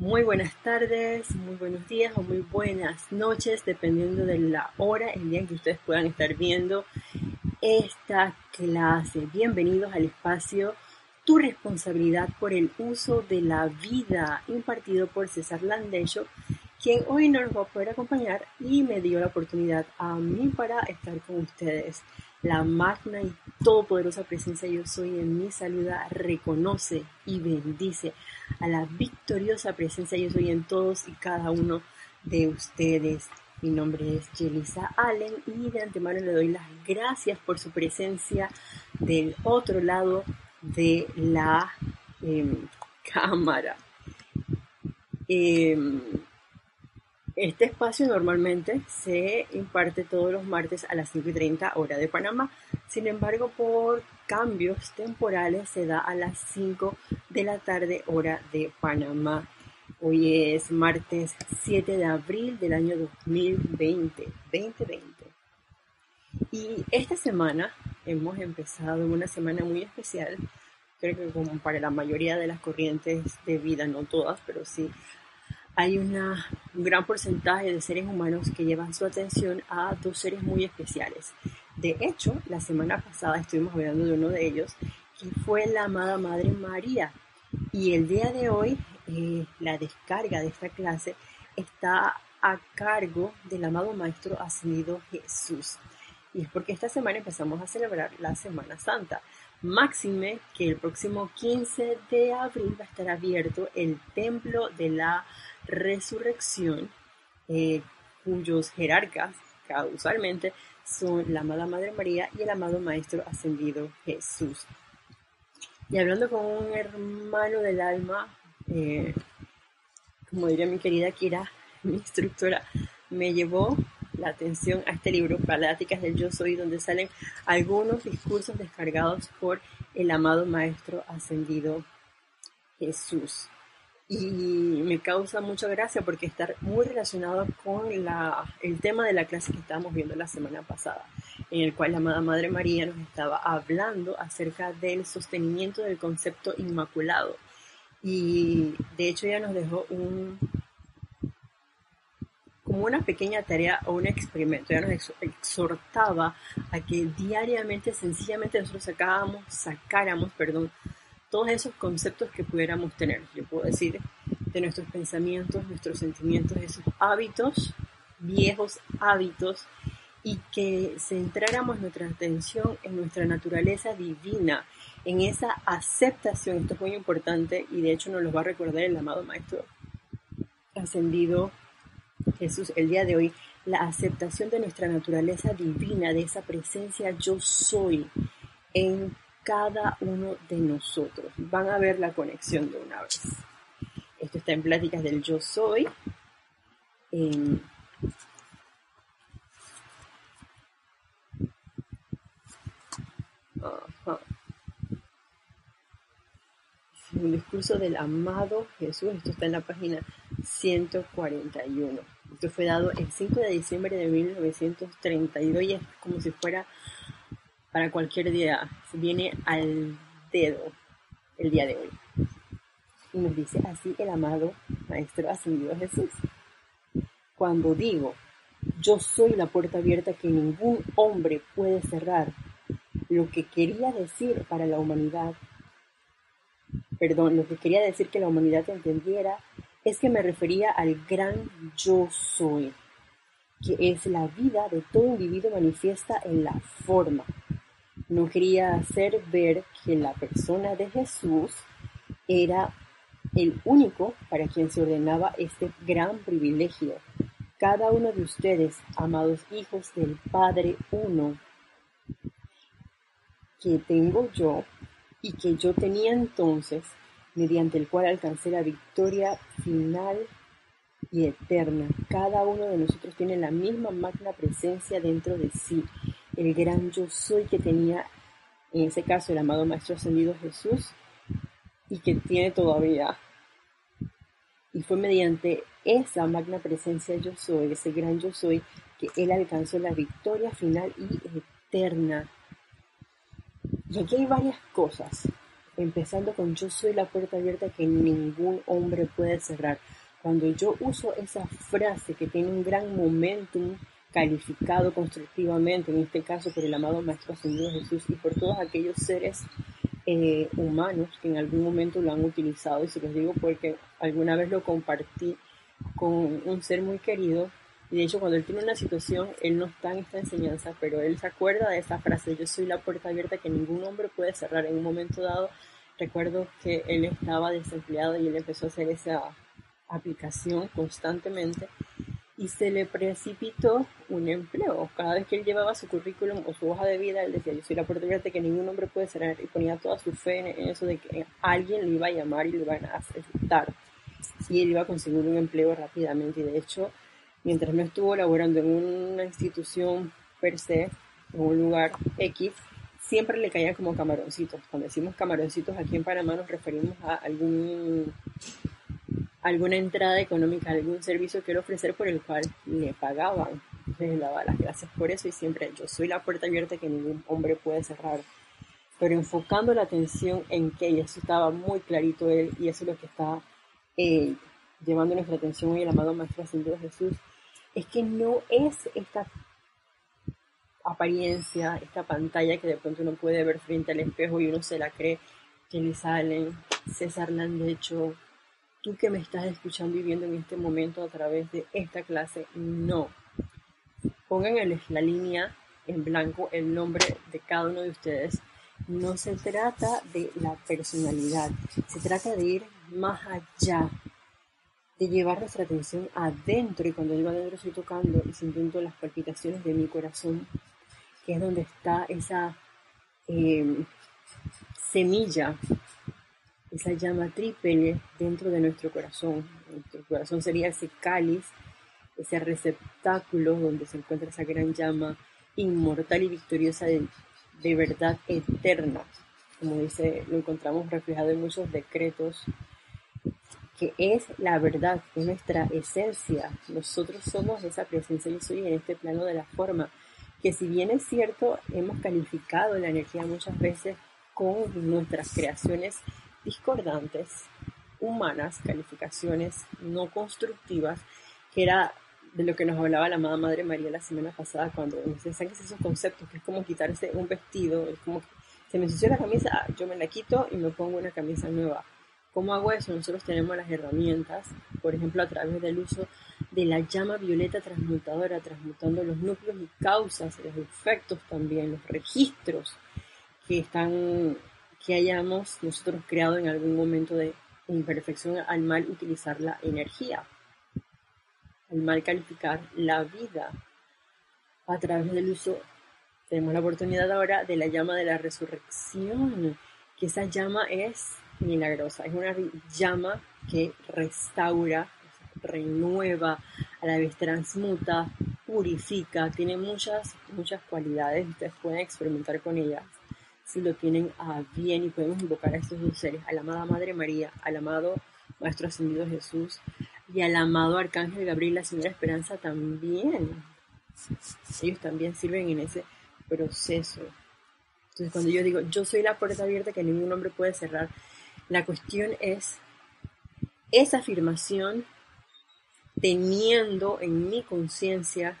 Muy buenas tardes, muy buenos días o muy buenas noches, dependiendo de la hora, el día en que ustedes puedan estar viendo esta clase. Bienvenidos al espacio Tu responsabilidad por el uso de la vida, impartido por César Landecho, quien hoy no nos va a poder acompañar y me dio la oportunidad a mí para estar con ustedes. La magna y todopoderosa presencia yo soy en mi saluda, reconoce y bendice a la victoriosa presencia yo soy en todos y cada uno de ustedes. Mi nombre es Jelisa Allen y de antemano le doy las gracias por su presencia del otro lado de la em, cámara. Em, este espacio normalmente se imparte todos los martes a las 5 y 30 hora de Panamá. Sin embargo, por cambios temporales se da a las 5 de la tarde hora de Panamá. Hoy es martes 7 de abril del año 2020. 2020. Y esta semana hemos empezado una semana muy especial. Creo que como para la mayoría de las corrientes de vida, no todas, pero sí hay una, un gran porcentaje de seres humanos que llevan su atención a dos seres muy especiales. De hecho, la semana pasada estuvimos hablando de uno de ellos, que fue la amada Madre María. Y el día de hoy, eh, la descarga de esta clase está a cargo del amado Maestro Ascendido Jesús. Y es porque esta semana empezamos a celebrar la Semana Santa. Máxime que el próximo 15 de abril va a estar abierto el Templo de la resurrección, eh, cuyos jerarcas, causalmente, son la amada Madre María y el amado Maestro Ascendido Jesús. Y hablando con un hermano del alma, eh, como diría mi querida Kira, mi instructora, me llevó la atención a este libro, Pláticas del Yo Soy, donde salen algunos discursos descargados por el amado Maestro Ascendido Jesús y me causa mucha gracia porque está muy relacionado con la, el tema de la clase que estábamos viendo la semana pasada, en el cual la amada Madre María nos estaba hablando acerca del sostenimiento del concepto inmaculado. Y de hecho ella nos dejó un como una pequeña tarea o un experimento. Ella nos exhortaba a que diariamente, sencillamente nosotros sacábamos, sacáramos, perdón, todos esos conceptos que pudiéramos tener. Yo puedo decir de nuestros pensamientos, nuestros sentimientos, esos hábitos, viejos hábitos, y que centráramos nuestra atención en nuestra naturaleza divina, en esa aceptación. Esto es muy importante y de hecho nos lo va a recordar el amado Maestro ascendido Jesús el día de hoy, la aceptación de nuestra naturaleza divina, de esa presencia yo soy en cada uno de nosotros. Van a ver la conexión de una vez. Esto está en pláticas del yo soy. En, Un discurso del amado Jesús. Esto está en la página 141. Esto fue dado el 5 de diciembre de 1932 y es como si fuera para cualquier día. Se viene al dedo el día de hoy. Y nos dice así el amado Maestro Ascendido Jesús. Cuando digo, yo soy la puerta abierta que ningún hombre puede cerrar, lo que quería decir para la humanidad, perdón, lo que quería decir que la humanidad entendiera es que me refería al gran yo soy, que es la vida de todo individuo manifiesta en la forma, no quería hacer ver que la persona de Jesús era el único para quien se ordenaba este gran privilegio. Cada uno de ustedes, amados hijos del Padre Uno, que tengo yo y que yo tenía entonces, mediante el cual alcancé la victoria final y eterna. Cada uno de nosotros tiene la misma magna presencia dentro de sí el gran yo soy que tenía en ese caso el amado Maestro Ascendido Jesús y que tiene todavía. Y fue mediante esa magna presencia yo soy, ese gran yo soy, que él alcanzó la victoria final y eterna. Y aquí hay varias cosas. empezando con yo soy la puerta abierta que ningún hombre puede cerrar. Cuando yo uso esa frase que tiene un gran momentum calificado constructivamente, en este caso por el amado Maestro Ascendido Jesús y por todos aquellos seres eh, humanos que en algún momento lo han utilizado, y se los digo porque alguna vez lo compartí con un ser muy querido, y de hecho cuando él tiene una situación, él no está en esta enseñanza, pero él se acuerda de esa frase, yo soy la puerta abierta que ningún hombre puede cerrar en un momento dado. Recuerdo que él estaba desempleado y él empezó a hacer esa aplicación constantemente y se le precipitó un empleo. Cada vez que él llevaba su currículum o su hoja de vida, él decía, yo soy la puerta abierta que ningún hombre puede cerrar y ponía toda su fe en eso de que alguien lo iba a llamar y lo iba a aceptar y él iba a conseguir un empleo rápidamente y de hecho mientras no estuvo laborando en una institución per se, en un lugar X, siempre le caían como camaroncitos. Cuando decimos camaroncitos aquí en Panamá nos referimos a algún alguna entrada económica, algún servicio que ofrecer por el cual le pagaban. le daba las gracias por eso y siempre yo soy la puerta abierta que ningún hombre puede cerrar. Pero enfocando la atención en que, y eso estaba muy clarito él, y eso es lo que está eh, llevando nuestra atención hoy el amado Maestro Ascendido Jesús, es que no es esta apariencia, esta pantalla que de pronto uno puede ver frente al espejo y uno se la cree, que le salen César Landecho, tú que me estás escuchando y viendo en este momento a través de esta clase, no. Pongan en la línea en blanco el nombre de cada uno de ustedes. No se trata de la personalidad, se trata de ir más allá, de llevar nuestra atención adentro y cuando digo adentro estoy tocando y sintiendo las palpitaciones de mi corazón, que es donde está esa em, semilla, esa llama triple dentro de nuestro corazón. Nuestro corazón sería ese cáliz, ese receptáculo donde se encuentra esa gran llama inmortal y victoriosa de, de verdad eterna. Como dice, lo encontramos reflejado en muchos decretos que es la verdad, es nuestra esencia. Nosotros somos esa presencia yo soy en este plano de la forma, que si bien es cierto, hemos calificado la energía muchas veces con nuestras creaciones discordantes, humanas, calificaciones no constructivas, que era de lo que nos hablaba la amada Madre María la semana pasada cuando nos enseñan esos conceptos, que es como quitarse un vestido, es como se me ensució la camisa, ah, yo me la quito y me pongo una camisa nueva ¿Cómo hago eso? Nosotros tenemos las herramientas, por ejemplo, a través del uso de la llama violeta transmutadora, transmutando los núcleos y causas, los efectos también, los registros que están, que hayamos nosotros creado en algún momento de imperfección al mal utilizar la energía, al mal calificar la vida. A través del uso, tenemos la oportunidad ahora de la llama de la resurrección, que esa llama es milagrosa. Es una llama que restaura, renueva, a la vez transmuta, purifica, tiene muchas, muchas cualidades. Ustedes pueden experimentar con ellas si lo tienen a bien y podemos invocar a estos dos seres, a la amada Madre María, al amado Maestro Ascendido Jesús y al amado Arcángel Gabriel, la Señora Esperanza también. Ellos también sirven en ese proceso. Entonces cuando yo digo, yo soy la puerta abierta que ningún hombre puede cerrar, la cuestión es esa afirmación teniendo en mi conciencia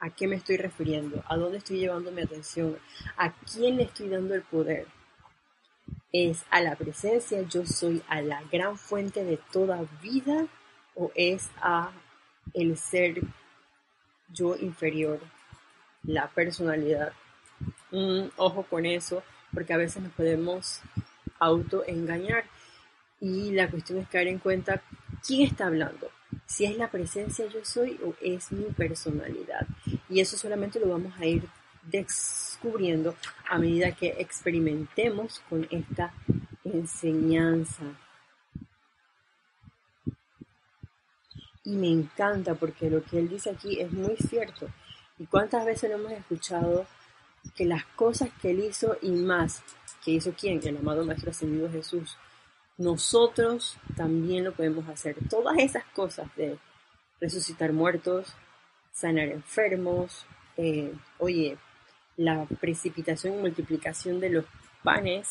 a qué me estoy refiriendo, a dónde estoy llevando mi atención, a quién le estoy dando el poder. ¿Es a la presencia, yo soy a la gran fuente de toda vida o es a el ser yo inferior, la personalidad? Mm, ojo con eso, porque a veces nos podemos autoengañar. Y la cuestión es caer en cuenta quién está hablando, si es la presencia yo soy o es mi personalidad. Y eso solamente lo vamos a ir descubriendo a medida que experimentemos con esta enseñanza. Y me encanta porque lo que él dice aquí es muy cierto. ¿Y cuántas veces lo hemos escuchado que las cosas que él hizo y más que hizo quién, el amado Maestro Ascendido Jesús, nosotros también lo podemos hacer. Todas esas cosas de resucitar muertos, sanar enfermos, eh, oye, la precipitación y multiplicación de los panes,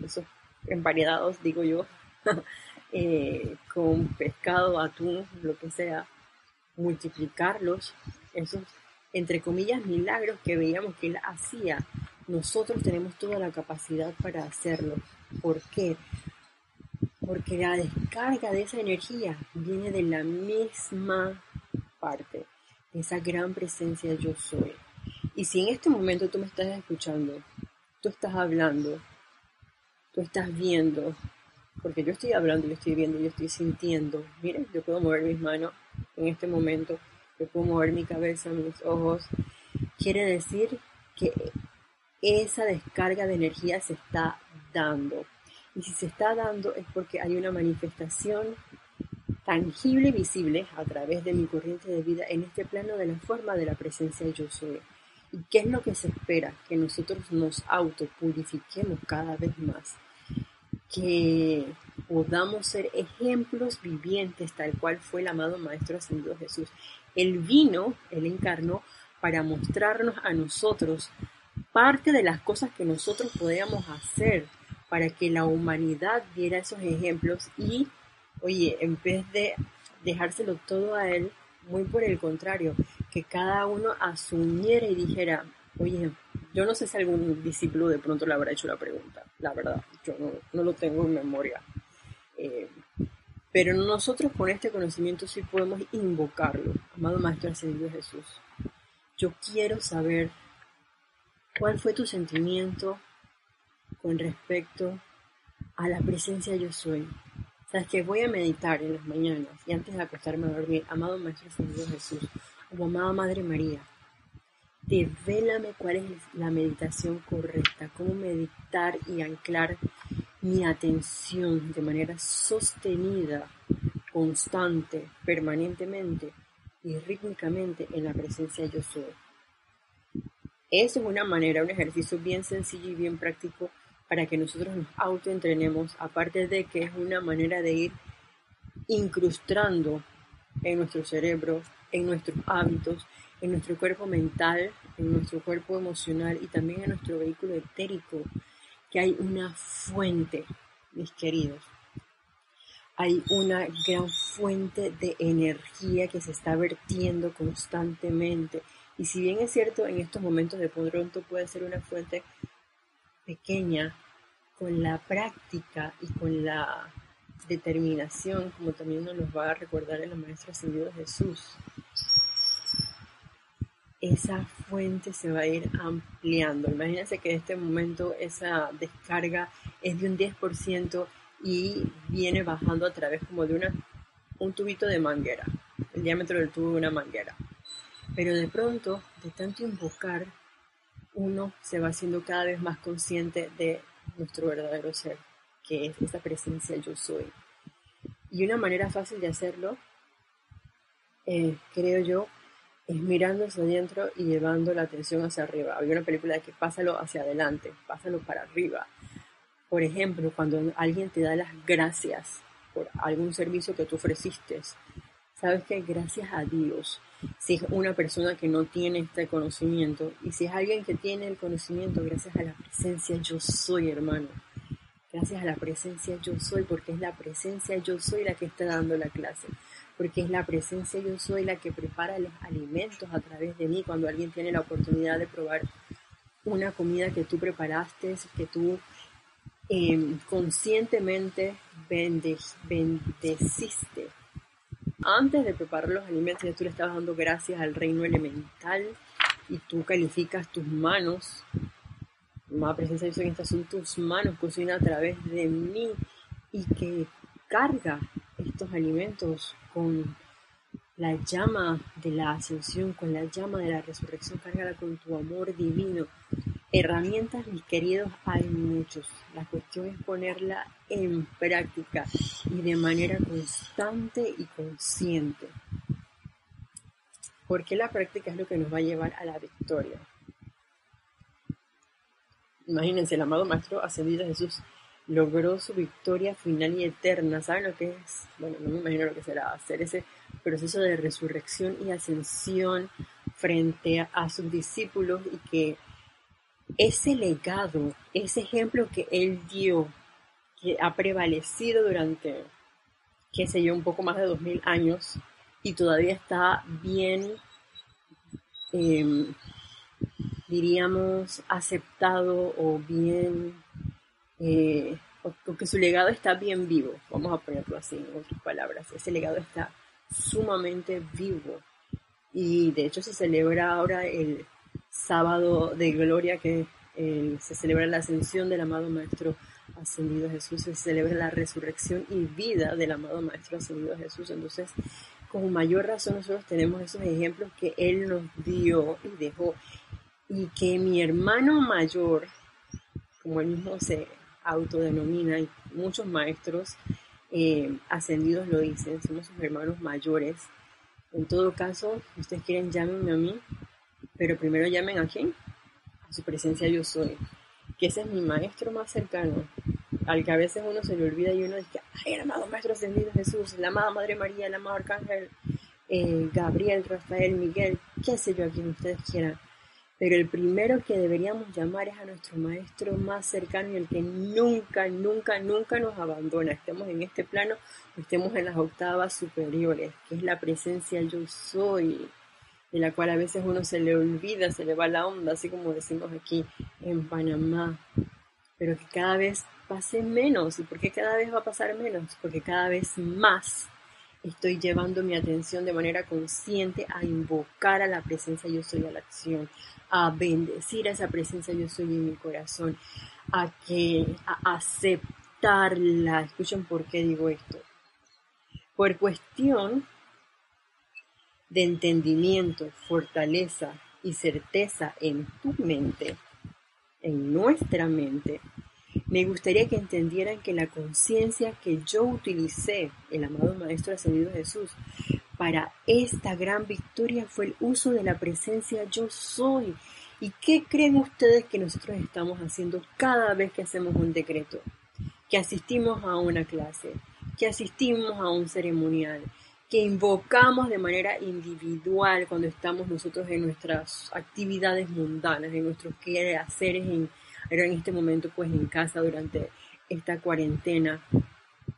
esos emparedados, digo yo, eh, con pescado, atún, lo que sea, multiplicarlos, esos, entre comillas, milagros que veíamos que él hacía. Nosotros tenemos toda la capacidad para hacerlo. ¿Por qué? Porque la descarga de esa energía viene de la misma parte, de esa gran presencia yo soy. Y si en este momento tú me estás escuchando, tú estás hablando, tú estás viendo, porque yo estoy hablando, yo estoy viendo, yo estoy sintiendo. Miren, yo puedo mover mis manos en este momento, yo puedo mover mi cabeza, mis ojos. Quiere decir que esa descarga de energía se está dando. Y si se está dando es porque hay una manifestación tangible y visible a través de mi corriente de vida en este plano de la forma de la presencia yo soy. ¿Y qué es lo que se espera? Que nosotros nos autopurifiquemos cada vez más que podamos ser ejemplos vivientes tal cual fue el amado Maestro Ascendido Jesús. Él vino, Él encarnó para mostrarnos a nosotros parte de las cosas que nosotros podíamos hacer para que la humanidad diera esos ejemplos y, oye, en vez de dejárselo todo a Él, muy por el contrario, que cada uno asumiera y dijera, oye, yo no sé si algún discípulo de pronto le habrá hecho la pregunta, la verdad, yo no, lo tengo en memoria. Eh, pero nosotros con este conocimiento sí podemos invocarlo. Amado Maestro Ascendido Jesús, yo quiero saber cuál fue tu sentimiento con respecto a la presencia yo soy. Sabes que voy a meditar en las mañanas y antes de acostarme a dormir, amado Maestro Ascendido Jesús, o amada Madre María, Devélame cuál es la meditación correcta, cómo meditar y anclar mi atención de manera sostenida, constante, permanentemente y rítmicamente en la presencia yo soy. Eso es una manera, un ejercicio bien sencillo y bien práctico para que nosotros nos autoentrenemos, aparte de que es una manera de ir incrustando en nuestro cerebro, en nuestros hábitos, en nuestro cuerpo mental, en nuestro cuerpo emocional y también en nuestro vehículo etérico, que hay una fuente, mis queridos. Hay una gran fuente de energía que se está vertiendo constantemente. Y si bien es cierto, en estos momentos de pronto puede ser una fuente pequeña, con la práctica y con la determinación, como también nos va a recordar el Maestro Ascendido Jesús, esa fuente se va a ir ampliando. Imagínense que en este momento esa descarga es de un 10% y viene bajando a través como de una, un tubito de manguera, el diámetro del tubo de una manguera. Pero de pronto, de tanto invocar, uno se va haciendo cada vez más consciente de nuestro verdadero ser, que es esa presencia yo soy. Y una manera fácil de hacerlo, eh, creo yo, es mirando hacia adentro y llevando la atención hacia arriba. Había una película de que pásalo hacia adelante, pásalo para arriba. Por ejemplo, cuando alguien te da las gracias por algún servicio que tú ofreciste, sabes que gracias a Dios, si es una persona que no tiene este conocimiento y si es alguien que tiene el conocimiento, gracias a la presencia yo soy, hermano. Gracias a la presencia yo soy, porque es la presencia yo soy la que está dando la clase porque es la presencia yo soy la que prepara los alimentos a través de mí cuando alguien tiene la oportunidad de probar una comida que tú preparaste, que tú em, conscientemente bendeciste. Antes de preparar los alimentos, ya tú le estabas dando gracias al reino elemental y tú calificas tus manos. Más presencia yo soy, estas son tus manos, cocina a través de mí y que carga estos alimentos con la llama de la ascensión, con la llama de la resurrección, cárgala con tu amor divino. Herramientas, mis queridos, hay muchos. La cuestión es ponerla en práctica y de manera constante y consciente. Porque la práctica es lo que nos va a llevar a la victoria. Imagínense, el amado Maestro Ascendido Jesús logró su victoria final y eterna. ¿Saben lo que es? Bueno, no me imagino lo que será hacer ese proceso de resurrección y ascensión frente a, sus discípulos y que ese legado, ese ejemplo que él dio, que ha prevalecido durante, qué sé yo, un poco más de 2000 años y todavía está bien, em, diríamos, aceptado o bien, eh, su legado está bien vivo, vamos a ponerlo así en otras palabras, ese legado está sumamente vivo. Y de hecho se celebra ahora el sábado de gloria que eh, se celebra la ascensión del amado Maestro ascendido Jesús, se celebra la resurrección y vida del amado Maestro ascendido Jesús. Entonces, con mayor razón nosotros tenemos esos ejemplos que Él nos dio y dejó. Y que mi hermano mayor, como él mismo se autodenomina, y muchos maestros eh, ascendidos lo dicen, somos sus hermanos mayores. En todo caso, ustedes quieren, llámenme a mí, pero primero llamen a quién? A su presencia yo soy, que ese es mi maestro más cercano, al que a veces uno se le olvida y uno dice, ay, el amado Maestro Ascendido Jesús, la amada Madre María, el amado Arcángel eh, Gabriel, Rafael, Miguel, qué sé yo, a quien ustedes quieran. Pero el primero que deberíamos llamar es a nuestro Maestro más cercano y el que nunca, nunca, nunca nos abandona, estemos en este plano estemos en las octavas superiores, que es la presencia yo soy, de la cual a veces uno se le olvida, se le va la onda, así como decimos aquí en Panamá, pero que cada vez pase menos. ¿Y por qué cada vez va a pasar menos? Porque cada vez más estoy llevando mi atención de manera consciente a invocar a la presencia yo soy a la acción, a bendecir a esa presencia yo soy en mi corazón, a que a aceptarla. Escuchen por qué digo esto. Por cuestión de entendimiento, fortaleza y certeza en tu mente, en nuestra mente, me gustaría que entendieran que la conciencia que yo utilicé, el amado Maestro Ascendido Jesús, para esta gran victoria fue el uso de la presencia yo soy. ¿Y qué creen ustedes que nosotros estamos haciendo cada vez que hacemos un decreto? Que asistimos a una clase, que asistimos a un ceremonial, que invocamos de manera individual cuando estamos nosotros en nuestras actividades mundanas, en nuestros quehaceres en en este momento pues en casa durante esta cuarentena.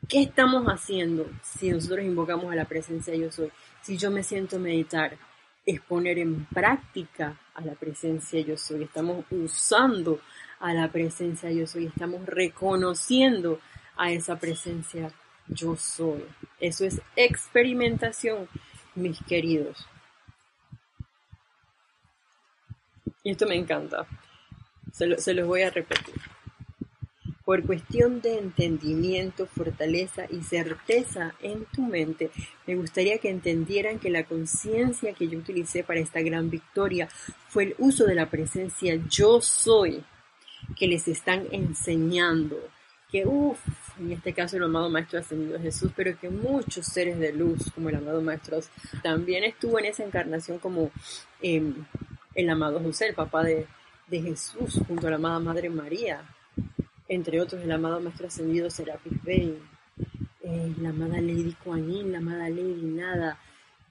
¿Qué estamos haciendo si nosotros invocamos a la presencia yo soy? Si yo me siento meditar, es poner en práctica a la presencia yo soy. Estamos usando a la presencia yo soy. Estamos reconociendo a esa presencia yo soy. Eso es experimentación, mis queridos. Y esto me encanta. Se, los voy a repetir. Por cuestión de entendimiento, fortaleza y certeza en tu mente, me gustaría que entendieran que la conciencia que yo utilicé para esta gran victoria fue el uso de la presencia yo soy que les están enseñando. Que, uff, en este caso el amado Maestro Ascendido Jesús, pero que muchos seres de luz, como el amado Maestro, también estuvo en esa encarnación como em, el amado José, el papá de, Jesús junto a la amada Madre María, entre otros el amado Maestro Ascendido Serapis Bey, eh, la amada Lady Kuan la amada Lady Nada,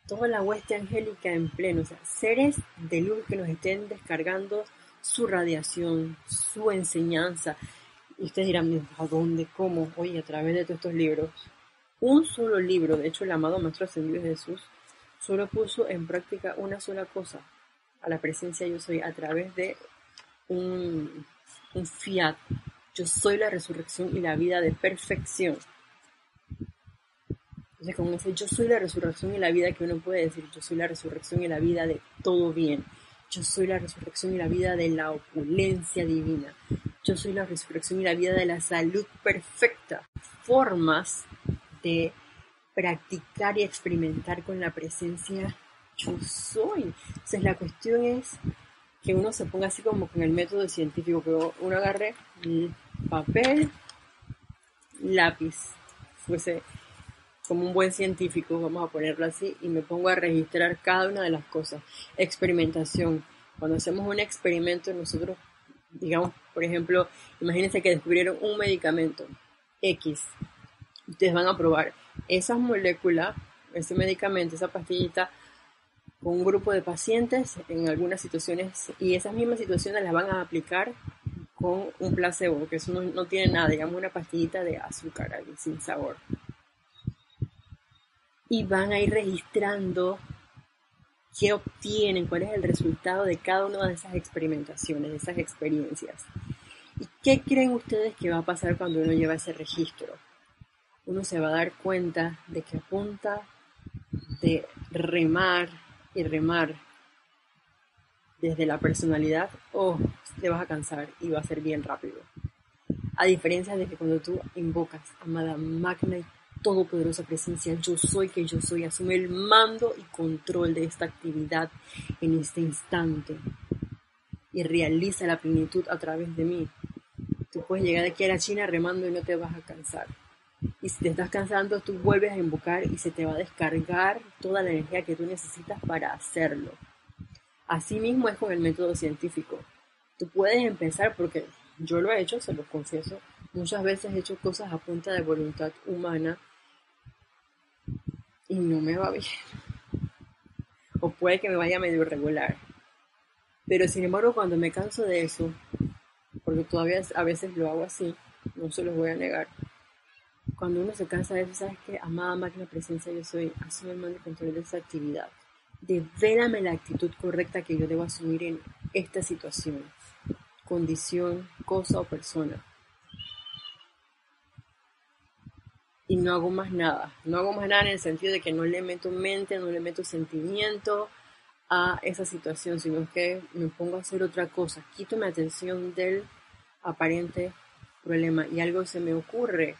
toda la hueste angélica en pleno, o sea, seres de luz que nos estén descargando su radiación, su enseñanza. Y ustedes dirán, ¿a dónde? ¿Cómo? Oye, a través de todos estos libros. Un solo libro, de hecho el amado Maestro Ascendido Jesús, solo puso en práctica una sola cosa, a la presencia yo soy, a través de un, fiat. Yo soy la resurrección y la vida de perfección. Entonces, con ese yo soy la resurrección y la vida que uno puede decir, yo soy la resurrección y la vida de todo bien. Yo soy la resurrección y la vida de la opulencia divina. Yo soy la resurrección y la vida de la salud perfecta. Formas de practicar y experimentar con la presencia yo soy. Entonces la cuestión es que uno se ponga así como con el método científico, que uno agarre papel, lápiz, fuese como un buen científico, vamos a ponerlo así, y me pongo a registrar cada una de las cosas. Experimentación. Cuando hacemos un experimento, nosotros, digamos, por ejemplo, imagínense que descubrieron un medicamento X. Ustedes van a probar esas moléculas, ese medicamento, esa pastillita, con un grupo de pacientes en algunas situaciones y esas mismas situaciones las van a aplicar con un placebo, que eso no, tiene nada, digamos una pastillita de azúcar sin sabor. Y van a ir registrando qué obtienen, cuál es el resultado de cada una de esas experimentaciones, de esas experiencias. ¿Y qué creen ustedes que va a pasar cuando uno lleva ese registro? Uno se va a dar cuenta de que apunta de remar y remar desde la personalidad, oh, te vas a cansar y va a ser bien rápido. A diferencia de que cuando tú invocas, amada magna y todopoderosa presencia, yo soy que yo soy, asume el mando y control de esta actividad en este instante y realiza la plenitud a través de mí. Tú puedes llegar aquí a la China remando y no te vas a cansar. Y si te estás cansando, tú vuelves a invocar y se te va a descargar toda la energía que tú necesitas para hacerlo. Así mismo es con el método científico. Tú puedes empezar porque yo lo he hecho, se lo confieso. Muchas veces he hecho cosas a punta de voluntad humana y no me va bien. O puede que me vaya medio irregular. Pero sin embargo, cuando me canso de eso, porque todavía a veces lo hago así, no se los voy a negar. Cuando uno se cansa de eso, sabes que amada máquina presencia, yo soy, asume el mando y control de esa actividad devélame la actitud correcta que yo debo asumir en esta situación, condición, cosa o persona. Y no hago más nada. No hago más nada en el sentido de que no le meto mente, no le meto sentimiento a esa situación, sino que me pongo a hacer otra cosa. Quito mi atención del aparente problema y algo se me ocurre.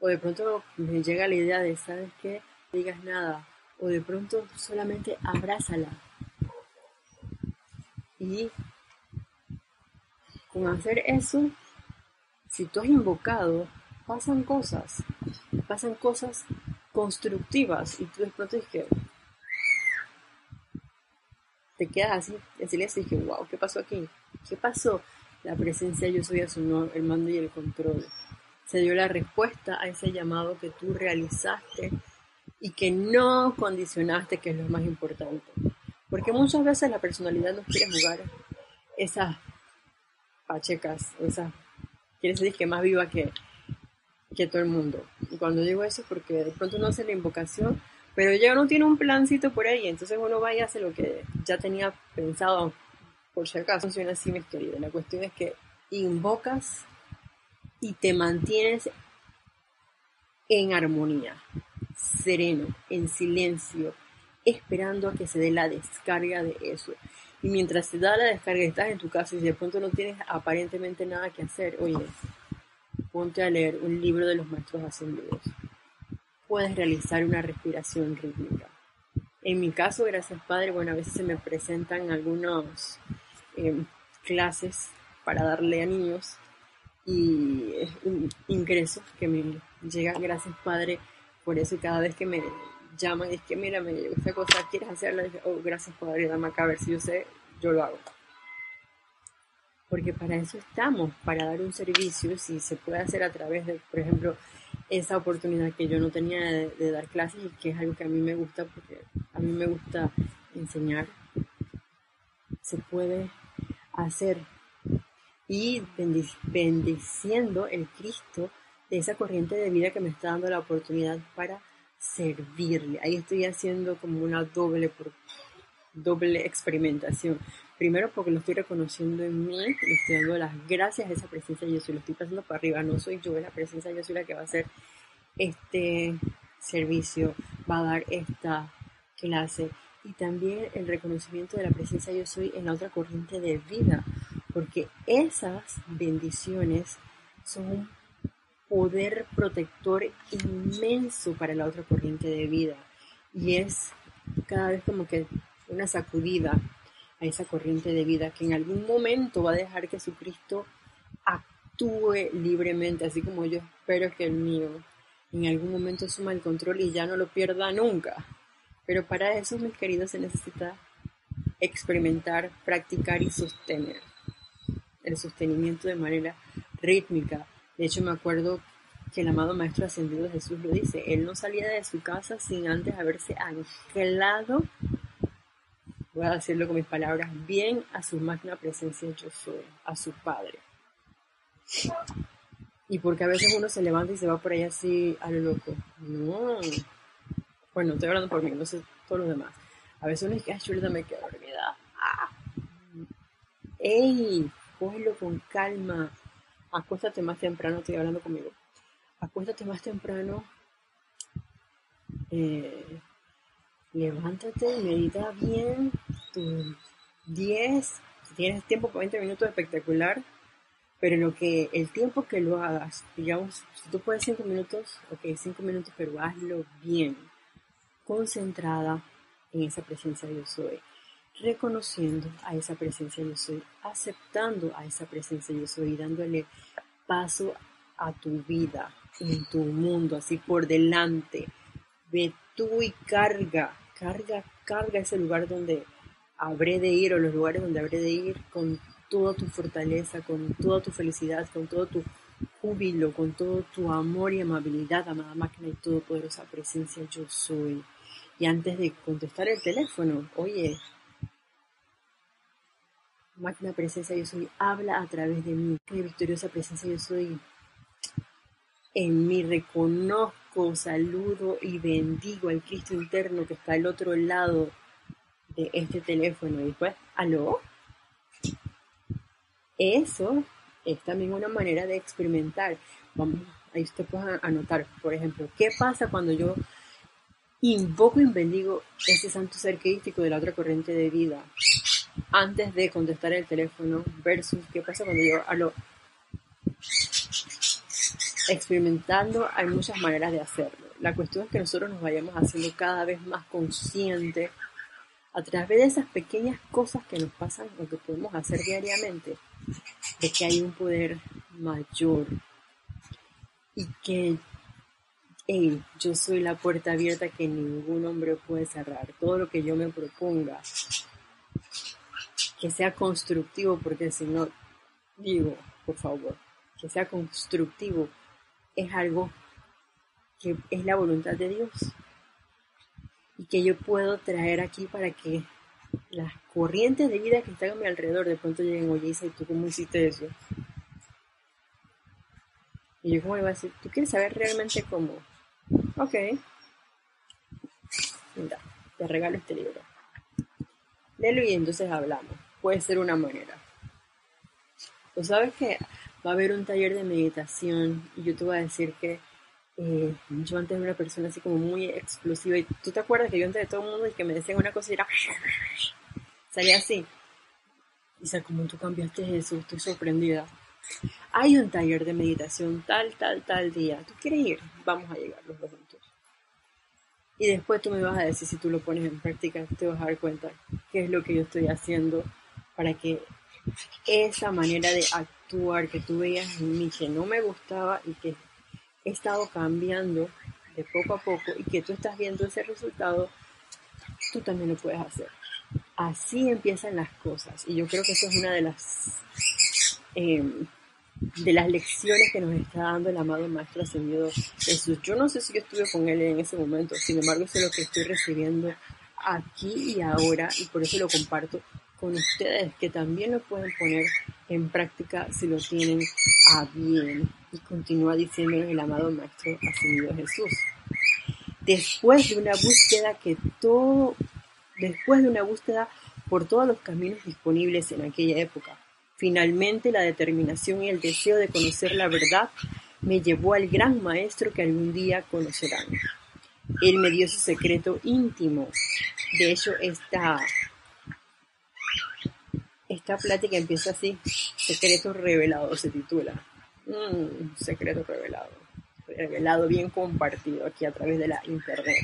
O de pronto me llega la idea de, ¿sabes qué? No digas nada, o de pronto solamente abrázala. Y con hacer eso, si tú has invocado, pasan cosas, pasan cosas constructivas y tú de pronto que te quedas así, en silencio y que wow, ¿qué pasó aquí? ¿Qué pasó? La presencia yo soy asumió el mando y el control. Se dio la respuesta a ese llamado que tú realizaste y que no condicionaste, que es lo más importante. Porque muchas veces la personalidad nos quiere jugar esas pachecas, esas, quiere decir que más viva que, que todo el mundo. Y cuando digo eso es porque de pronto uno hace la invocación, pero ya uno tiene un plancito por ahí, entonces uno va y hace lo que ya tenía pensado, por si acaso funciona así, mis queridos. La cuestión es que invocas y te mantienes en armonía sereno, en silencio, esperando a que se dé la descarga de eso. Y mientras se da la descarga, estás en tu casa y de pronto no tienes aparentemente nada que hacer, oye, ponte a leer un libro de los maestros ascendidos. Puedes realizar una respiración rítmica. En mi caso, gracias Padre, bueno, a veces se me presentan algunas em, clases para darle a niños y es un ingreso que me llega, gracias Padre, por eso cada vez que me llaman es que mira, me llegó esta cosa, ¿quieres hacerla? Oh, gracias por ayudarme acá, a ver si yo sé, yo lo hago. Porque para eso estamos, para dar un servicio, si se puede hacer a través de, por ejemplo, esa oportunidad que yo no tenía de, dar clases y que es algo que a mí me gusta, porque a mí me gusta enseñar, se puede hacer. Y bendiciendo el Cristo de esa corriente de vida que me está dando la oportunidad para servirle. Ahí estoy haciendo como una doble, doble experimentación. Primero porque lo estoy reconociendo en mí, le estoy dando las gracias a esa presencia yo soy, lo estoy pasando para arriba, no soy yo, es la presencia yo soy la que va a hacer este servicio, va a dar esta clase. Y también el reconocimiento de la presencia yo soy en la otra corriente de vida, porque esas bendiciones son un poder protector inmenso para la otra corriente de vida. Y es cada vez como que una sacudida esa corriente de vida que en algún momento va a dejar que Jesucristo actúe libremente, así como yo espero que el mío en algún momento suma el control y ya no lo pierda nunca. Pero para eso, mis queridos, se necesita experimentar, practicar y sostener. El sostenimiento de manera rítmica, de hecho, me acuerdo que el amado Maestro Ascendido Jesús lo dice, él no salía de su casa sin antes haberse anclado, voy a decirlo con mis palabras, bien a su magna presencia yo soy, a su Padre. Y porque a veces uno se levanta y se va por ahí así a lo loco. No. Bueno, estoy hablando por mí, no sé todos los demás. A veces uno dice, ay, me quedo dormida. ¡Ah! ¡Ey! Cógelo con calma. Acuéstate más temprano, estoy hablando conmigo. Acuéstate más temprano. Eh, levántate, medita bien tus 10, si tienes tiempo, 20 minutos espectacular, pero lo que, el tiempo que lo hagas, digamos, si tú puedes 5 minutos, ok, 5 minutos, pero hazlo bien, concentrada en esa presencia yo soy, reconociendo a esa presencia yo soy, aceptando a esa presencia yo soy, dándole paso a tu vida, en tu mundo, así por delante. Ve tú y carga, carga, carga ese lugar donde habré de ir o los lugares donde habré de ir con toda tu fortaleza, con toda tu felicidad, con todo tu júbilo, con todo tu amor y amabilidad, amada máquina y todopoderosa presencia yo soy. Y antes de contestar el teléfono, oye, máquina presencia yo soy, habla a través de mí. Qué victoriosa presencia yo soy. En mí reconozco, saludo y bendigo al Cristo interno que está al otro lado de este teléfono. Y después, ¿aló? Eso es también una manera de experimentar. Vamos, ahí usted puede anotar, por ejemplo, ¿qué pasa cuando yo invoco y bendigo ese santo ser crítico de la otra corriente de vida antes de contestar el teléfono versus qué pasa cuando yo hablo experimentando hay muchas maneras de hacerlo la cuestión es que nosotros nos vayamos haciendo cada vez más conscientes a través de esas pequeñas cosas que nos pasan o que podemos hacer diariamente de que hay un poder mayor y que hey, yo soy la puerta abierta que ningún hombre puede cerrar. Todo lo que yo me proponga, que sea constructivo, porque si no, digo, por favor, que sea constructivo, es algo que es la voluntad de Dios y que yo puedo traer aquí para que las corrientes de vida que están a mi alrededor de pronto lleguen, oye, ¿y tú cómo hiciste eso? Y yo como voy a decir, ¿tú quieres saber realmente cómo? Ok. Mira, te regalo este libro. Léelo y entonces hablamos. Puede ser una manera. Tú sabes que va a haber un taller de meditación y yo te a decir que eh, yo antes era una persona así como muy explosiva y tú te acuerdas que yo antes de todo el mundo y que me decían una cosa y era salía así y sea como tú cambiaste eso estoy sorprendida hay un taller de meditación tal, tal, tal día. ¿Tú quieres ir? Vamos a llegar los dos juntos. Y después tú me vas a decir si tú lo pones en práctica, te vas a dar cuenta qué es lo que yo estoy haciendo para que esa manera de actuar que tú veías en mí que no me gustaba y que estado cambiando de poco a poco y que tú estás viendo ese resultado, tú también lo puedes hacer. Así empiezan las cosas y yo creo que eso es una de las Em, de las lecciones que nos está dando el amado Maestro Ascendido Jesús. Yo no sé si yo estuve con él en ese momento, sin embargo, eso es lo que estoy recibiendo aquí y ahora y por eso lo comparto con ustedes, que también lo pueden poner en práctica si lo tienen a bien. Y continúa diciendo el amado Maestro Ascendido Jesús. Después de una búsqueda que todo, después de una búsqueda por todos los caminos disponibles en aquella época, Finalmente la determinación y el deseo de conocer la verdad me llevó al gran maestro que algún día conocerán. Él me dio su secreto íntimo. De hecho, esta, esta plática empieza así. Secreto revelado se titula. Mm, secreto revelado. Revelado bien compartido aquí a través de la internet.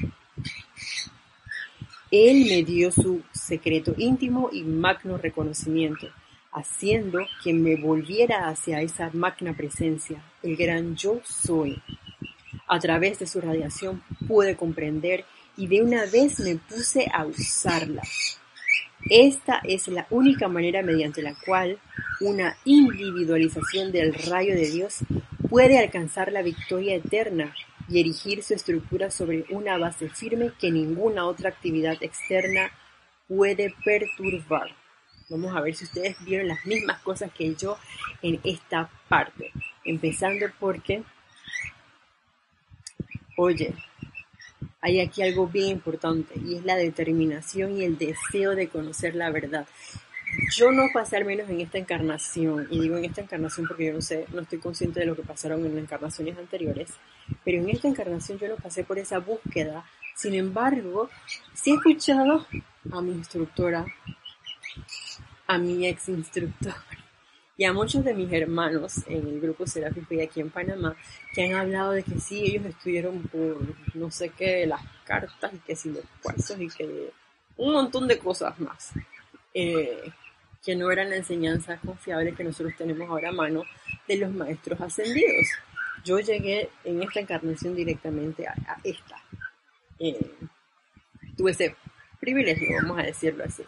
Él me dio su secreto íntimo y magno reconocimiento haciendo que me volviera hacia esa magna presencia, el gran yo soy. A través de su radiación pude comprender y de una vez me puse a usarla. Esta es la única manera mediante la cual una individualización del rayo de Dios puede alcanzar la victoria eterna y erigir su estructura sobre una base firme que ninguna otra actividad externa puede perturbar. Vamos a ver si ustedes vieron las mismas cosas que yo en esta parte. Empezando porque, oye, hay aquí algo bien importante y es la determinación y el deseo de conocer la verdad. Yo no pasé al menos en esta encarnación, y digo en esta encarnación porque yo no sé, no estoy consciente de lo que pasaron en las encarnaciones anteriores, pero en esta encarnación yo no pasé por esa búsqueda. Sin embargo, sí he escuchado a mi instructora, a mi ex instructor y a muchos de mis hermanos en el grupo Serapis y aquí en Panamá que han hablado de que sí, ellos estuvieron por no sé qué, las cartas y que si los cuarzos y que un montón de cosas más. Eh, que no eran la enseñanza confiable que nosotros tenemos ahora a mano de los maestros ascendidos. Yo llegué en esta encarnación directamente a, esta. Eh, tuve ese privilegio, vamos a decirlo así.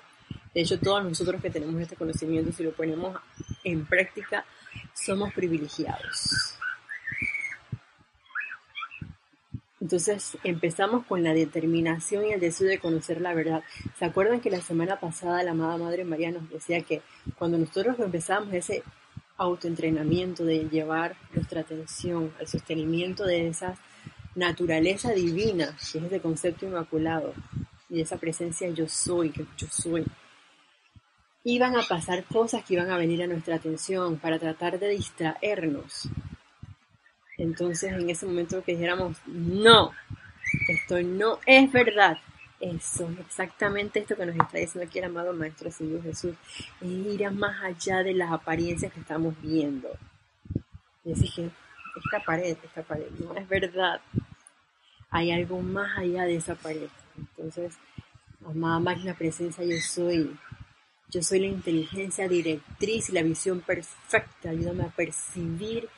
De hecho, todos nosotros que tenemos este conocimiento, si lo ponemos en práctica, somos privilegiados. Entonces empezamos con la determinación y el deseo de conocer la verdad. ¿Se acuerdan que la semana pasada la amada Madre María nos decía que cuando nosotros empezamos ese autoentrenamiento de llevar nuestra atención al sostenimiento de esa naturaleza divina, que es ese concepto inmaculado, y esa presencia yo soy, que yo soy, iban a pasar cosas que iban a venir a nuestra atención para tratar de distraernos entonces en ese momento que dijéramos, no, esto no es verdad. Eso, exactamente esto que nos está diciendo aquí el amado Maestro Señor Jesús, es ir más allá de las apariencias que estamos viendo. Y así que esta pared, esta pared, no es verdad. Hay algo más allá de esa pared. Entonces, amada la presencia yo soy. Yo soy la inteligencia directriz y la visión perfecta. Ayúdame a percibir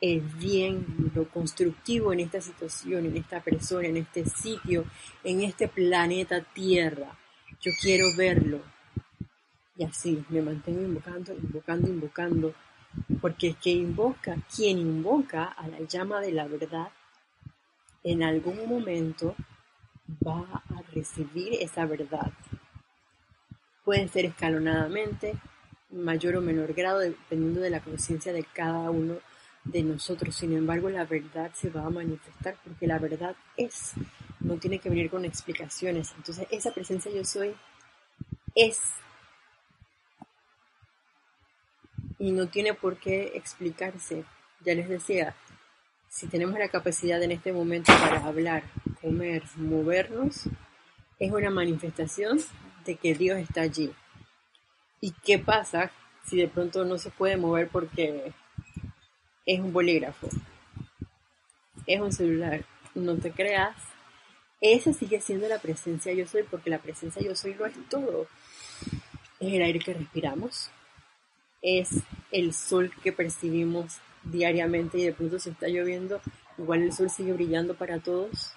el bien, lo constructivo en esta situación, en esta persona, en este sitio, en este planeta Tierra. Yo quiero verlo. Y así me mantengo invocando, invocando, invocando. Porque es que invoca, quien invoca a la llama de la verdad, en algún momento va a recibir esa verdad. Puede ser escalonadamente, mayor o menor grado, dependiendo de la conciencia de cada uno de nosotros. Sin embargo, la verdad se va a manifestar porque la verdad es, no tiene que venir con explicaciones. Entonces, esa presencia yo soy es. Y no tiene por qué explicarse. Ya les decía, si tenemos la capacidad en este momento para hablar, comer, movernos, es una manifestación que Dios está allí. ¿Y qué pasa si de pronto no se puede mover porque es un bolígrafo, es un celular, no te creas. Esa sigue siendo la presencia yo soy, porque la presencia yo soy lo es todo. Es el aire que respiramos, es el sol que percibimos diariamente y de pronto se está lloviendo, igual el sol sigue brillando para todos.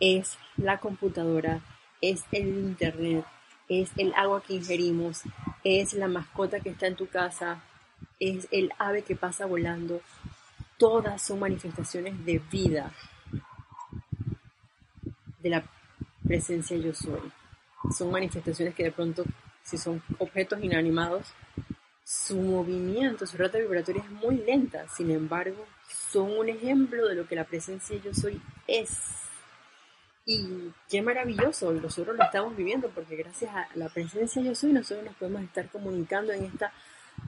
Es la computadora, es el internet, es el agua que ingerimos, es la mascota que está en tu casa, es el ave que pasa volando. Todas son manifestaciones de vida de la presencia yo soy. Son manifestaciones que de pronto, si son objetos inanimados, su movimiento, su rata vibratoria es muy lenta. Sin embargo, son un ejemplo de lo que la presencia yo soy es. Y qué maravilloso, nosotros lo estamos viviendo porque gracias a la presencia yo soy nosotros nos podemos estar comunicando en esta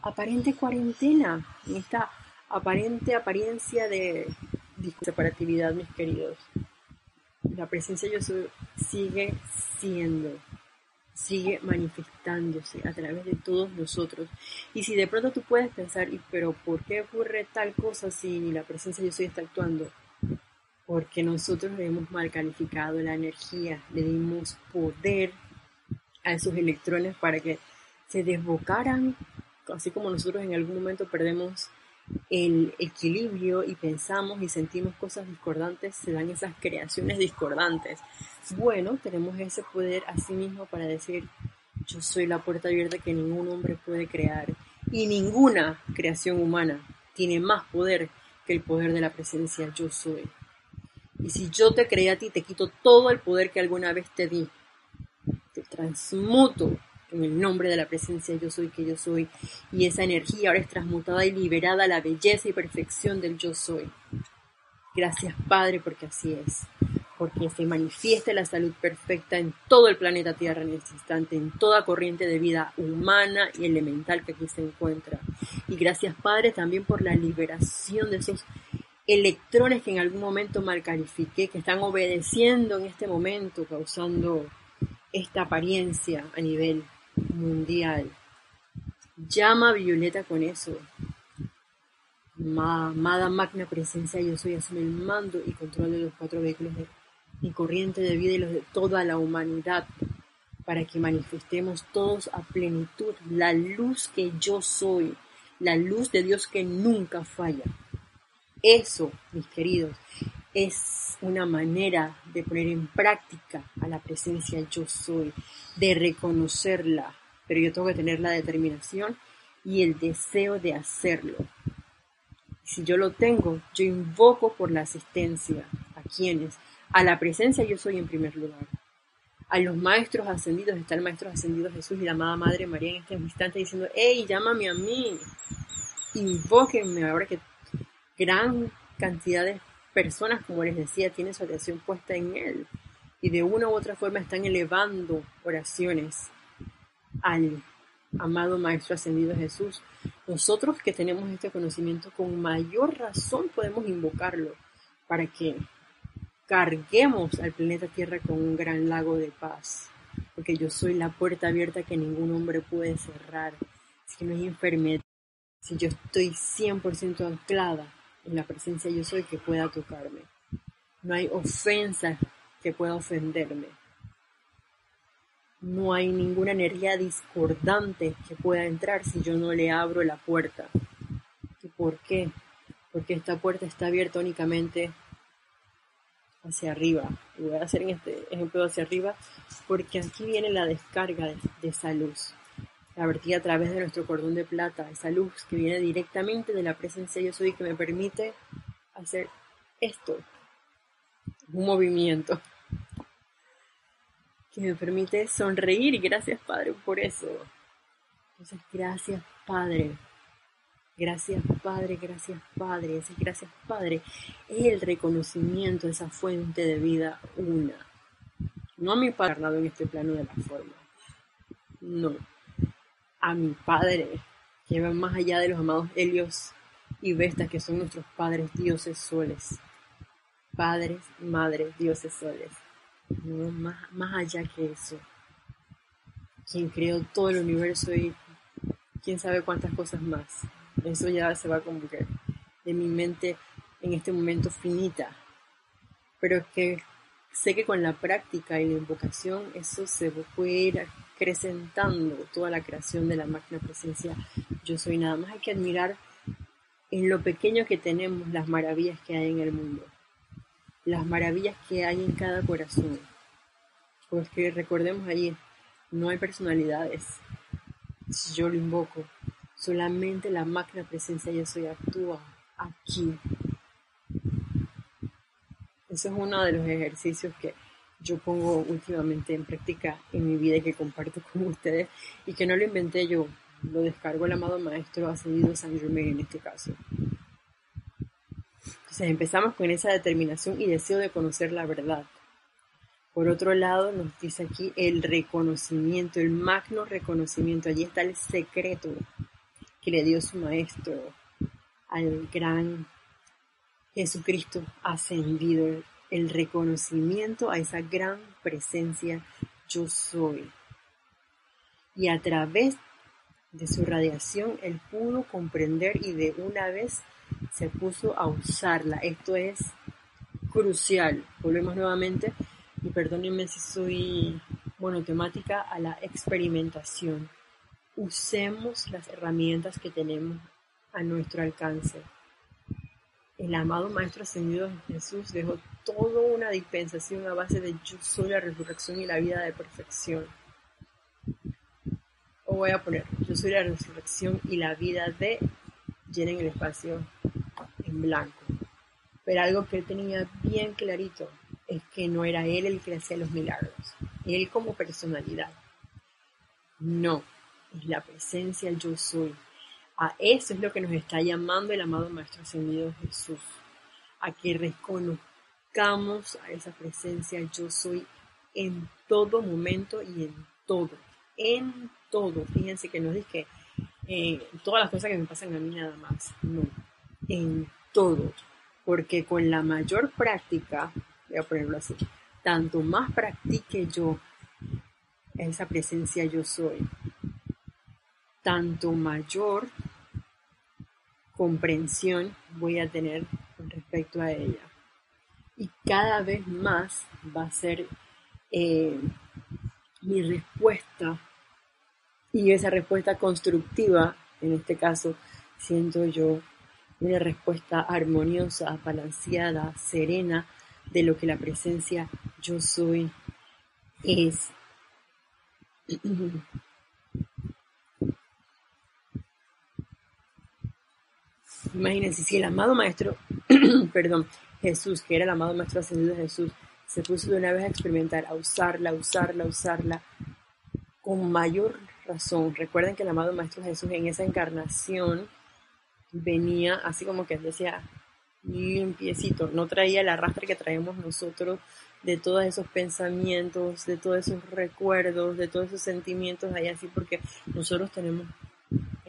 aparente cuarentena, en esta aparente apariencia de separatividad, mis queridos. La presencia yo soy sigue siendo, sigue manifestándose a través de todos nosotros. Y si de pronto tú puedes pensar, pero ¿por qué ocurre tal cosa si la presencia yo soy está actuando? Porque nosotros le hemos mal calificado la energía, le dimos poder a esos electrones para que se desbocaran así como nosotros en algún momento perdemos el equilibrio y pensamos y sentimos cosas discordantes, se dan esas creaciones discordantes. Bueno, tenemos ese poder a sí mismo para decir, yo soy la puerta abierta que ningún hombre puede crear y ninguna creación humana tiene más poder que el poder de la presencia yo soy. Y si yo te creé a ti, te quito todo el poder que alguna vez te di. Te transmuto en el nombre de la presencia yo soy que yo soy. Y esa energía ahora es transmutada y liberada a la belleza y perfección del yo soy. Gracias Padre porque así es. Porque se manifiesta la salud perfecta en todo el planeta Tierra en este instante, en toda corriente de vida humana y elemental que aquí se encuentra. Y gracias Padre también por la liberación de esos electrones que en algún momento mal califiqué, que están obedeciendo en este momento, causando esta apariencia a nivel mundial. Llama Violeta con eso. amada magna presencia, yo soy, asume el mando y control de los cuatro vehículos de mi corriente de vida y los de toda la humanidad, para que manifestemos todos a plenitud la luz que yo soy, la luz de Dios que nunca falla. Eso, mis queridos, es una manera de poner en práctica a la presencia yo soy, de reconocerla, pero yo tengo que tener la determinación y el deseo de hacerlo. Si yo lo tengo, yo invoco por la asistencia. ¿A quienes? A la presencia yo soy en primer lugar. A los maestros ascendidos, está el maestro ascendido Jesús y la amada Madre María en este instante diciendo, hey, llámame a mí, invóquenme ahora que gran cantidad de personas, como les decía, tienen su atención puesta en Él. Y de una u otra forma están elevando oraciones al amado Maestro Ascendido Jesús. Nosotros que tenemos este conocimiento con mayor razón podemos invocarlo para que carguemos al planeta Tierra con un gran lago de paz, porque yo soy la puerta abierta que ningún hombre puede cerrar, si no hay enfermedad, si yo estoy 100% anclada en la presencia yo soy que pueda tocarme. No hay ofensa que pueda ofenderme. No hay ninguna energía discordante que pueda entrar si yo no le abro la puerta. ¿Y por qué? Porque esta puerta está abierta únicamente hacia arriba. Voy a hacer en este ejemplo hacia arriba porque aquí viene la descarga de, de esa luz la vertida a través de nuestro cordón de plata, esa luz que viene directamente de la presencia yo soy que me permite hacer esto, un movimiento que me permite sonreír y gracias Padre por eso. Entonces, gracias Padre. Gracias Padre, gracias Padre, ese gracias Padre es el reconocimiento de esa fuente de vida una. No a mi Padre en este plano de la forma. No a mi Padre, que va más allá de los amados Helios y Vestas, que son nuestros padres dioses soles. Padres, madres, dioses soles. No, más, más allá que eso. Quien creó todo el universo y quién sabe cuántas cosas más. Eso ya se va a convertir de mi mente en este momento finita. Pero que sé que con la práctica y la invocación eso se puede ir acrecentando toda la creación de la máquina presencia yo soy. Nada más hay que admirar en lo pequeño que tenemos las maravillas que hay en el mundo, las maravillas que hay en cada corazón. Pues que recordemos allí, no hay personalidades. Si yo lo invoco, solamente la máquina presencia yo soy actúa aquí eso es uno de los ejercicios que yo pongo últimamente en práctica en mi vida y que comparto con ustedes y que no lo inventé yo, lo descargo el amado maestro ascendido San Germain en este caso. Entonces empezamos con esa determinación y deseo de conocer la verdad. Por otro lado, nos dice aquí el reconocimiento, el magno reconocimiento. Allí está el secreto que le dio su maestro al gran Jesucristo ascendido, el reconocimiento a esa gran presencia yo soy. Y a través de su radiación él pudo comprender y de una vez se puso a usarla. Esto es crucial. Volvemos nuevamente y perdónenme si soy monotemática a la experimentación. Usemos las herramientas que tenemos a nuestro alcance el amado Maestro Ascendido Jesús dejó toda una dispensación a base de yo soy la resurrección y la vida de perfección. O voy a poner, yo soy la resurrección y la vida de, llenen el espacio en blanco. Pero algo que él tenía bien clarito es que no era él el que hacía los milagros, él como personalidad. No, es la presencia yo soy. A eso es lo que nos está llamando el amado Maestro Ascendido Jesús. A que reconozcamos a esa presencia yo soy en todo momento y en todo. En todo. Fíjense que no es que eh, todas las cosas que me pasan a mí nada más. No. En todo. Porque con la mayor práctica, voy a ponerlo así, tanto más practique yo esa presencia yo soy, tanto mayor comprensión voy a tener con respecto a ella. Y cada vez más va a ser eh, mi respuesta y esa respuesta constructiva, en este caso, siento yo una respuesta armoniosa, balanceada, serena de lo que la presencia yo soy es. Imagínense si el amado maestro, perdón, Jesús, que era el amado maestro ascendido de Jesús, se puso de una vez a experimentar, a usarla, usarla, usarla, con mayor razón. Recuerden que el amado maestro Jesús en esa encarnación venía así como que decía limpiecito, no traía el arrastre que traemos nosotros de todos esos pensamientos, de todos esos recuerdos, de todos esos sentimientos ahí así, porque nosotros tenemos,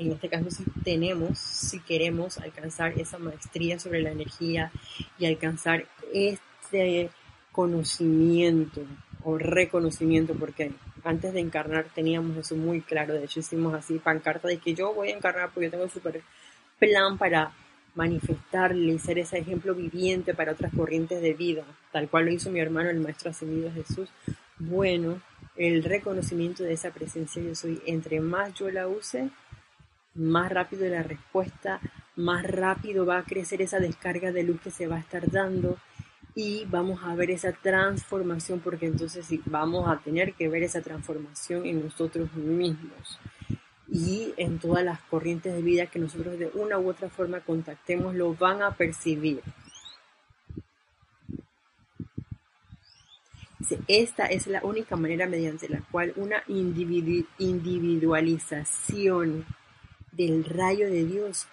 en este caso sí tenemos, si queremos alcanzar esa maestría sobre la energía y alcanzar este conocimiento o reconocimiento, porque antes de encarnar teníamos eso muy claro, de hecho hicimos así pancarta de que yo voy a encarnar porque yo tengo súper plan para manifestarle y ser ese ejemplo viviente para otras corrientes de vida, tal cual lo hizo mi hermano el Maestro Ascendido Jesús. Bueno, el reconocimiento de esa presencia yo soy, entre más yo la use, más rápido la respuesta, más rápido va a crecer esa descarga de luz que se va a estar dando y vamos a ver esa transformación porque entonces sí, vamos a tener que ver esa transformación en nosotros mismos y en todas las corrientes de vida que nosotros de una u otra forma contactemos lo van a percibir. Esta es la única manera mediante la cual una individualización del rayo de Dios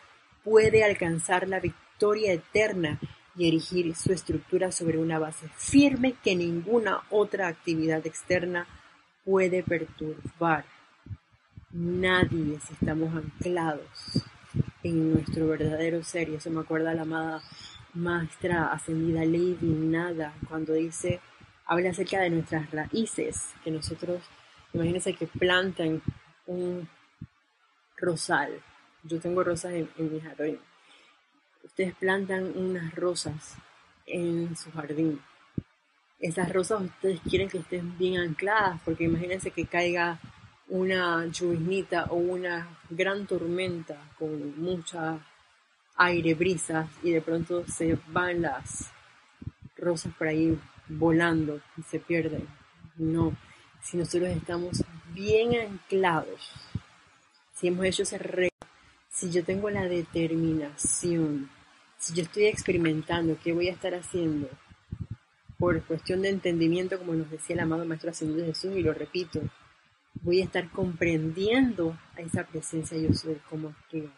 puede alcanzar la victoria eterna y erigir su estructura sobre una base firme que ninguna otra actividad externa puede perturbar nadie si estamos anclados en nuestro verdadero ser. Y eso me acuerda la amada maestra ascendida Lady Nada cuando dice, habla acerca de nuestras raíces, que nosotros, imagínense que plantan un rosal. Yo tengo rosas en, mi jardín. Ustedes plantan unas rosas en su jardín. Esas rosas ustedes quieren que estén bien ancladas, porque imagínense que caiga una lluvinita o una gran tormenta con mucha aire, brisas y de pronto se van las rosas por ahí volando y se pierden. No, si nosotros estamos bien anclados, si hemos hecho ese reto, si yo tengo la determinación, si yo estoy experimentando qué voy a estar haciendo por cuestión de entendimiento, como nos decía el amado Maestro Ascendido Jesús, y lo repito, voy a estar comprendiendo a esa presencia yo soy como actúa.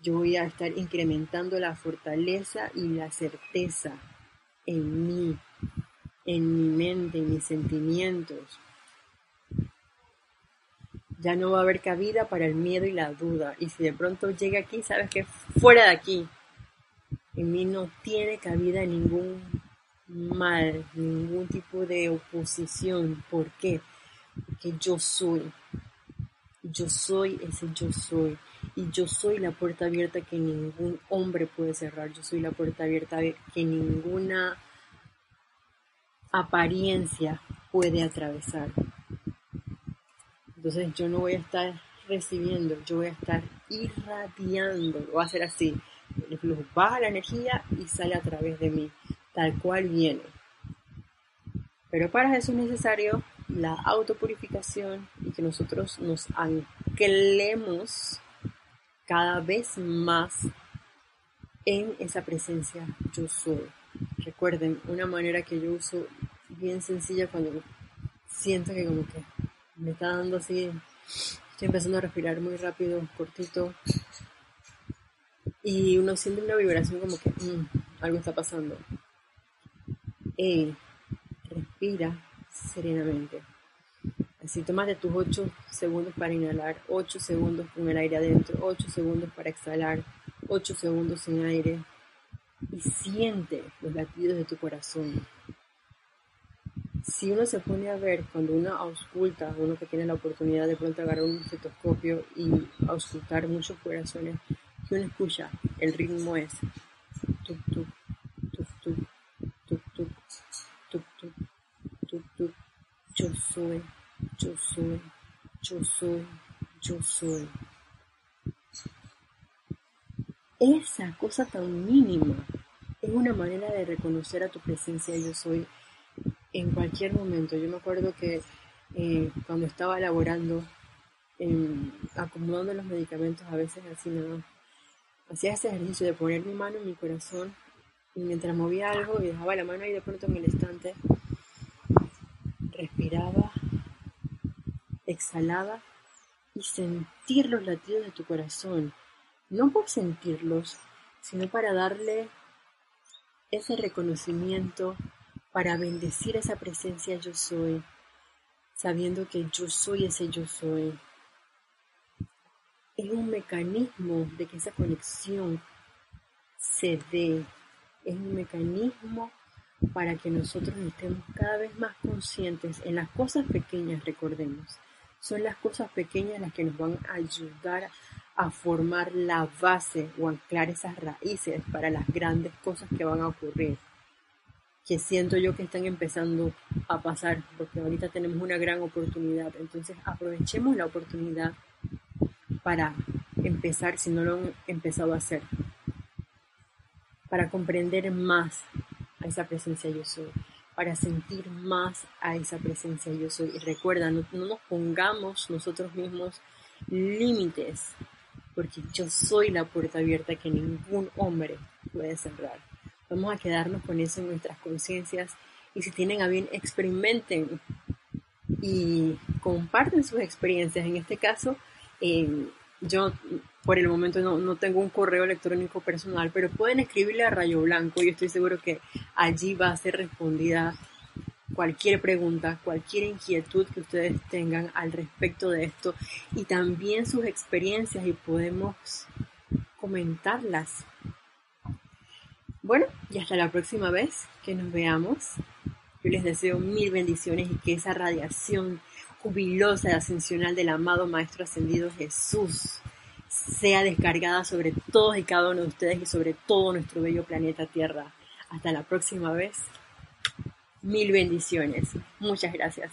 Yo voy a estar incrementando la fortaleza y la certeza en mí, en mi mente, en mis sentimientos. Ya no va a haber cabida para el miedo y la duda. Y si de pronto llega aquí, sabes que fuera de aquí. En mí no tiene cabida ningún mal, ningún tipo de oposición. ¿Por qué? que yo soy. Yo soy ese yo soy. Y yo soy la puerta abierta que ningún hombre puede cerrar. Yo soy la puerta abierta que ninguna apariencia puede atravesar. Entonces yo no voy a estar recibiendo, yo voy a estar irradiando. Va a ser así. El flujo baja la energía y sale a través de mí, tal cual viene. Pero para eso es necesario la autopurificación y que nosotros nos anclemos cada vez más en esa presencia yo soy. Recuerden, una manera que yo uso bien sencilla cuando siento que como que me está dando así Estoy empezando a respirar muy rápido, cortito. Y uno siente una vibración como que mm, algo está pasando. Respira serenamente. Así tómate tus 8 segundos para inhalar, 8 segundos con el aire adentro, 8 segundos para exhalar, 8 segundos sin aire. Y siente los latidos de tu corazón si uno se pone a ver, cuando uno ausculta, uno que tiene la oportunidad de pronto agarrar un estetoscopio y auscultar muchos corazones, que uno escucha, el ritmo es tuk tuk, tuk tuk, tuk tuk, tuk tuk, tuk tuk, yo soy, yo soy, yo soy, yo soy. Esa cosa tan mínima es una manera de reconocer a tu presencia yo soy en cualquier momento. Yo me acuerdo que eh, cuando estaba elaborando, acomodando los medicamentos, a veces así nada, hacía ese ejercicio de poner mi mano en mi corazón y mientras movía algo y dejaba la mano ahí de pronto en el estante, respiraba, exhalaba y sentir los latidos de tu corazón. No por sentirlos, sino para darle ese reconocimiento para bendecir esa presencia yo soy, sabiendo que yo soy ese yo soy. Es un mecanismo de que esa conexión se dé, es un mecanismo para que nosotros estemos cada vez más conscientes en las cosas pequeñas, recordemos. Son las cosas pequeñas las que nos van a ayudar a formar la base o anclar esas raíces para las grandes cosas que van a ocurrir que siento yo que están empezando a pasar, porque ahorita tenemos una gran oportunidad. Entonces aprovechemos la oportunidad para empezar, si no lo han empezado a hacer, para comprender más a esa presencia yo soy, para sentir más a esa presencia yo soy. Y recuerda, no, no nos pongamos nosotros mismos límites, porque yo soy la puerta abierta que ningún hombre puede cerrar. Vamos a quedarnos con eso en nuestras conciencias. Y si tienen a bien, experimenten y comparten sus experiencias. En este caso, eh, yo por el momento no, no, tengo un correo electrónico personal, pero pueden escribirle a Rayo Blanco y estoy seguro que allí va a ser respondida cualquier pregunta, cualquier inquietud que ustedes tengan al respecto de esto. Y también sus experiencias y podemos comentarlas bueno, y hasta la próxima vez que nos veamos. Yo les deseo mil bendiciones y que esa radiación jubilosa y ascensional del amado Maestro Ascendido Jesús sea descargada sobre todos y cada uno de ustedes y sobre todo nuestro bello planeta Tierra. Hasta la próxima vez. Mil bendiciones. Muchas gracias.